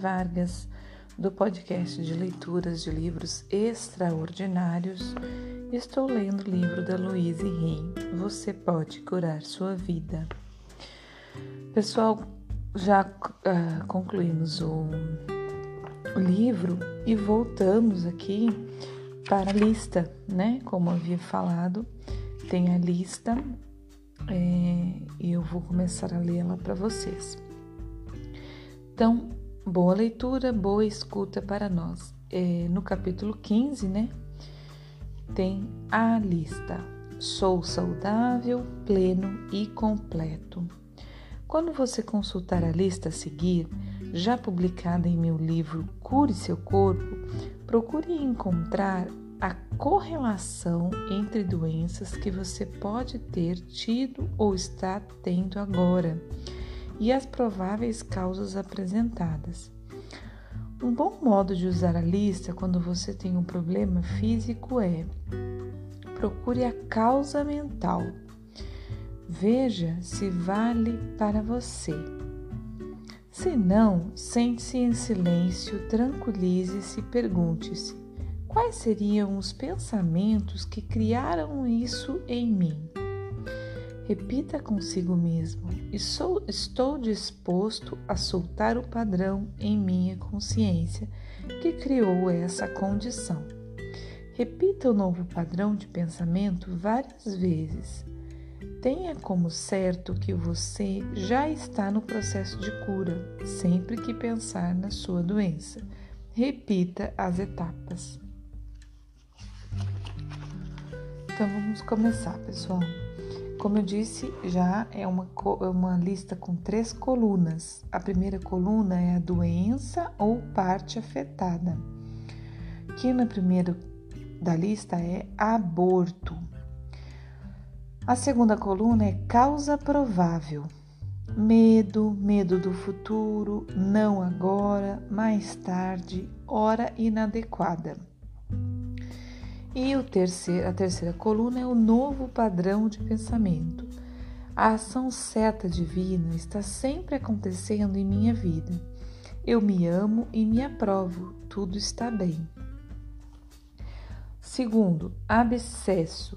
Vargas, do podcast de leituras de livros extraordinários. Estou lendo o livro da Louise Hay, Você Pode Curar Sua Vida. Pessoal, já uh, concluímos o, o livro e voltamos aqui para a lista, né? Como havia falado, tem a lista é, e eu vou começar a lê-la para vocês. Então, boa leitura, boa escuta para nós. É, no capítulo 15, né? Tem a lista. Sou saudável, pleno e completo. Quando você consultar a lista a seguir, já publicada em meu livro Cure Seu Corpo, procure encontrar a correlação entre doenças que você pode ter tido ou está tendo agora e as prováveis causas apresentadas. Um bom modo de usar a lista quando você tem um problema físico é procure a causa mental. Veja se vale para você. Se não, sente-se em silêncio, tranquilize-se e pergunte-se: Quais seriam os pensamentos que criaram isso em mim? Repita consigo mesmo: sou, estou disposto a soltar o padrão em minha consciência que criou essa condição. Repita o novo padrão de pensamento várias vezes. Tenha como certo que você já está no processo de cura sempre que pensar na sua doença. Repita as etapas. Então vamos começar, pessoal. Como eu disse, já é uma, é uma lista com três colunas. A primeira coluna é a doença ou parte afetada, que na primeira da lista é aborto. A segunda coluna é causa provável. Medo, medo do futuro, não agora, mais tarde, hora inadequada. E o terceiro, a terceira coluna é o novo padrão de pensamento. A ação certa divina está sempre acontecendo em minha vida. Eu me amo e me aprovo, tudo está bem. Segundo, abscesso,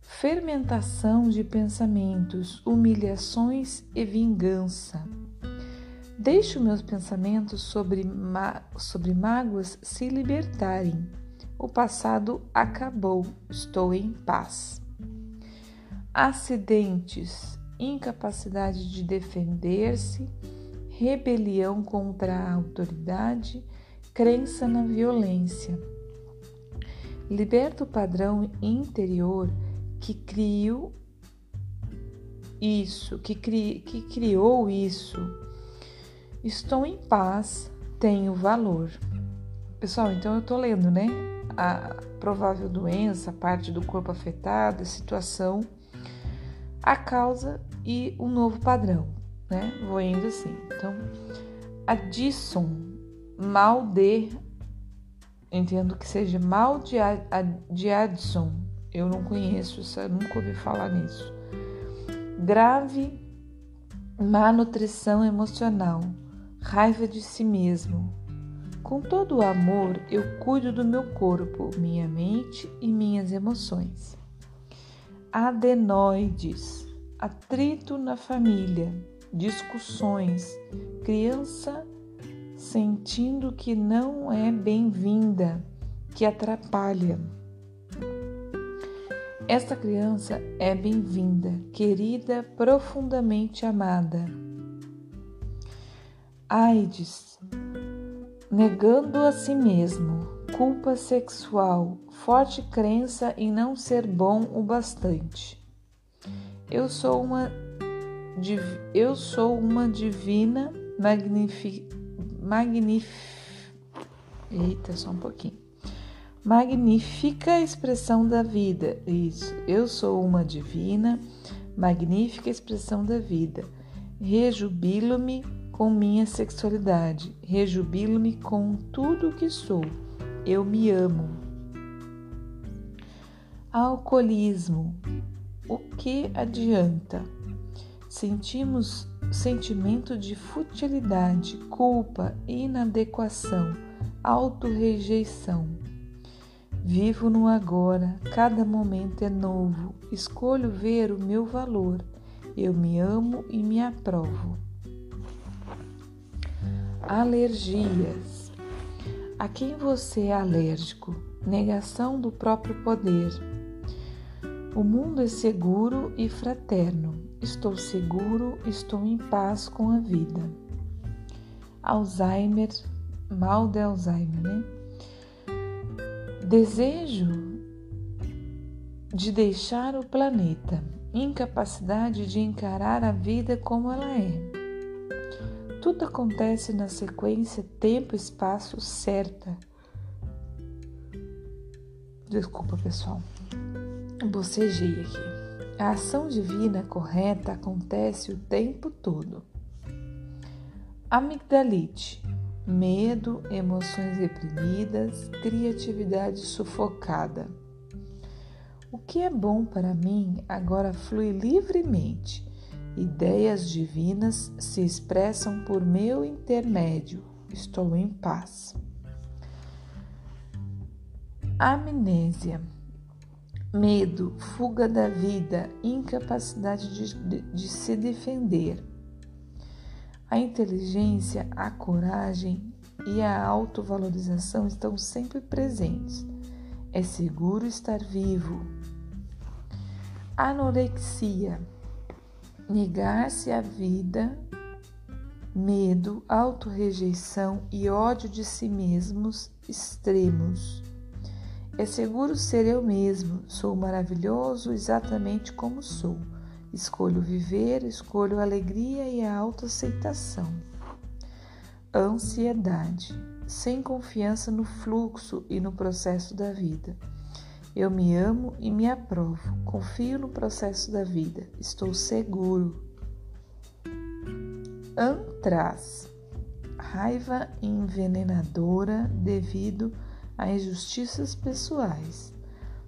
fermentação de pensamentos, humilhações e vingança. Deixo meus pensamentos sobre, sobre mágoas se libertarem o passado acabou, estou em paz. Acidentes, incapacidade de defender-se, rebelião contra a autoridade, crença na violência. Liberta o padrão interior que criou isso, que, cri, que criou isso. Estou em paz, tenho valor. Pessoal, então eu tô lendo, né? A provável doença, a parte do corpo afetada, a situação, a causa e o novo padrão, né? Vou indo assim. Então, Addison, mal de, entendo que seja mal de, de Addison, eu não conheço, isso, nunca ouvi falar nisso. Grave má nutrição emocional, raiva de si mesmo, com todo o amor, eu cuido do meu corpo, minha mente e minhas emoções. Adenoides, atrito na família, discussões, criança sentindo que não é bem-vinda, que atrapalha. Esta criança é bem-vinda, querida, profundamente amada. AIDS, negando a si mesmo, culpa sexual, forte crença em não ser bom o bastante. Eu sou uma eu sou uma divina magnifi, magnif, Eita, só um pouquinho. Magnífica expressão da vida. Isso. Eu sou uma divina, magnífica expressão da vida. Rejubilo-me com minha sexualidade, rejubilo-me com tudo o que sou. Eu me amo. Alcoolismo. O que adianta? Sentimos sentimento de futilidade, culpa, inadequação, autorrejeição. Vivo no agora, cada momento é novo, escolho ver o meu valor, eu me amo e me aprovo. Alergias. A quem você é alérgico? Negação do próprio poder. O mundo é seguro e fraterno. Estou seguro, estou em paz com a vida. Alzheimer, mal de Alzheimer, né? Desejo de deixar o planeta, incapacidade de encarar a vida como ela é. Tudo acontece na sequência tempo, espaço certa. Desculpa, pessoal. Bocejei aqui. A ação divina correta acontece o tempo todo. Amigdalite, medo, emoções reprimidas, criatividade sufocada. O que é bom para mim agora flui livremente Ideias divinas se expressam por meu intermédio. Estou em paz. Amnésia. Medo, fuga da vida, incapacidade de, de, de se defender. A inteligência, a coragem e a autovalorização estão sempre presentes. É seguro estar vivo. Anorexia negar-se à vida, medo, autorrejeição e ódio de si mesmos extremos. É seguro ser eu mesmo, sou maravilhoso exatamente como sou. Escolho viver, escolho a alegria e a autoaceitação. Ansiedade, sem confiança no fluxo e no processo da vida eu me amo e me aprovo. Confio no processo da vida. Estou seguro. Antraz. Raiva envenenadora devido a injustiças pessoais.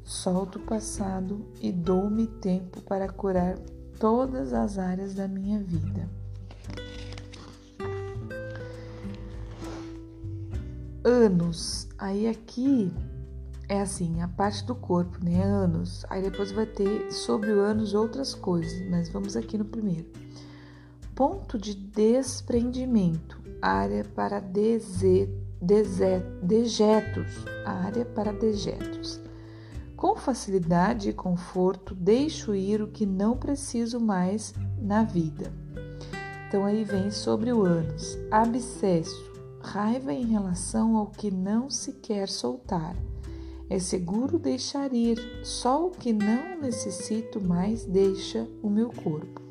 Solto o passado e dou-me tempo para curar todas as áreas da minha vida. Anos. Aí aqui é assim, a parte do corpo, né? Anos. Aí depois vai ter sobre o ânus outras coisas, mas vamos aqui no primeiro. Ponto de desprendimento, área para dejetos, área para dejetos. Com facilidade e conforto, deixo ir o que não preciso mais na vida. Então aí vem sobre o ânus, abscesso, raiva em relação ao que não se quer soltar é seguro deixar ir, só o que não necessito mais deixa o meu corpo.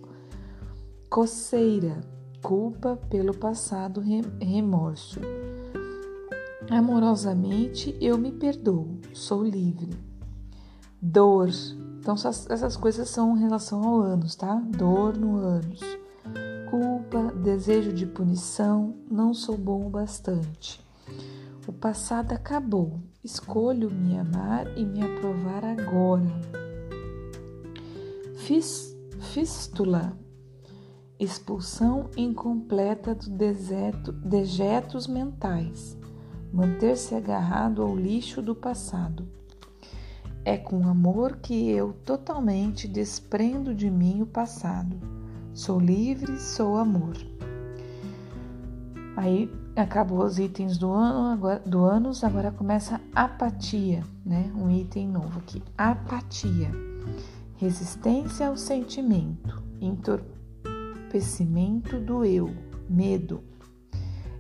Coceira, culpa pelo passado remorso. Amorosamente eu me perdoo, sou livre. Dor, então essas coisas são em relação ao ânus, tá? Dor no ânus. Culpa, desejo de punição, não sou bom o bastante. O passado acabou. Escolho me amar e me aprovar agora. Fis, fístula. Expulsão incompleta do deserto, dejetos mentais. Manter-se agarrado ao lixo do passado. É com amor que eu totalmente desprendo de mim o passado. Sou livre, sou amor. Aí acabou os itens do ano, agora, do anos, agora começa apatia, né? Um item novo aqui. Apatia. Resistência ao sentimento, entorpecimento do eu, medo.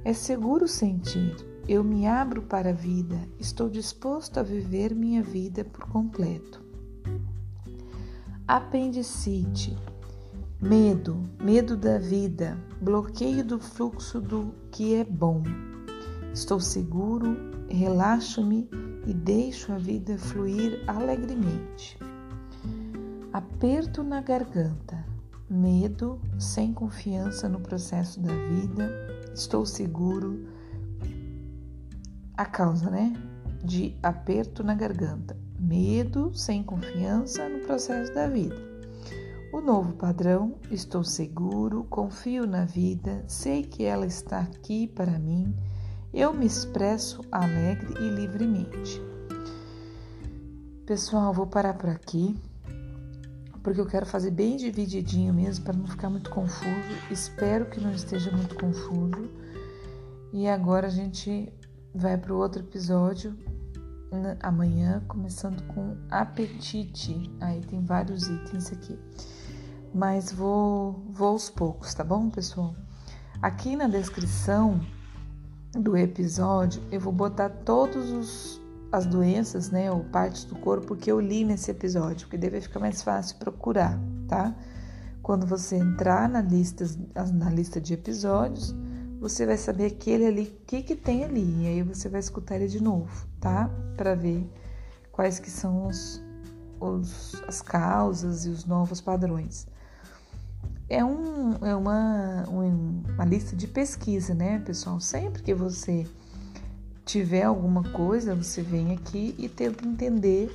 É seguro sentir, eu me abro para a vida, estou disposto a viver minha vida por completo. Apendicite Medo, medo da vida, bloqueio do fluxo do que é bom. Estou seguro, relaxo-me e deixo a vida fluir alegremente. Aperto na garganta, medo, sem confiança no processo da vida. Estou seguro. A causa, né? De aperto na garganta, medo, sem confiança no processo da vida O novo padrão, estou seguro, confio na vida, sei que ela está aqui para mim, eu me expresso alegre e livremente. Pessoal, vou parar por aqui, porque eu quero fazer bem divididinho mesmo, para não ficar muito confuso. Espero que não esteja muito confuso. E agora a gente vai para o outro episódio amanhã, começando com apetite. Aí tem vários itens aqui. Mas vou, vou aos poucos, tá bom, pessoal? Aqui na descrição do episódio eu vou botar todos os as doenças, né, ou partes do corpo que eu li nesse episódio, porque deve ficar mais fácil procurar, tá? Quando você entrar na lista, na lista de episódios, você vai saber aquele ali, o que que tem ali, e aí você vai escutar ele de novo, tá? Para ver quais que são os, os, as causas e os novos padrões. É, um, é uma, uma lista de pesquisa, né, pessoal? Sempre que você tiver alguma coisa, você vem aqui e tenta entender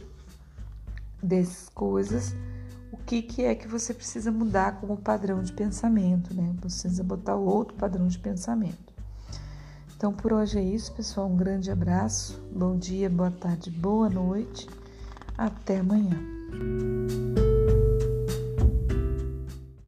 dessas coisas que, que é que você precisa mudar como padrão de pensamento, né? Você precisa botar outro padrão de pensamento. Então, por hoje é isso, pessoal. Um grande abraço. Bom dia, boa tarde, boa noite. Até amanhã.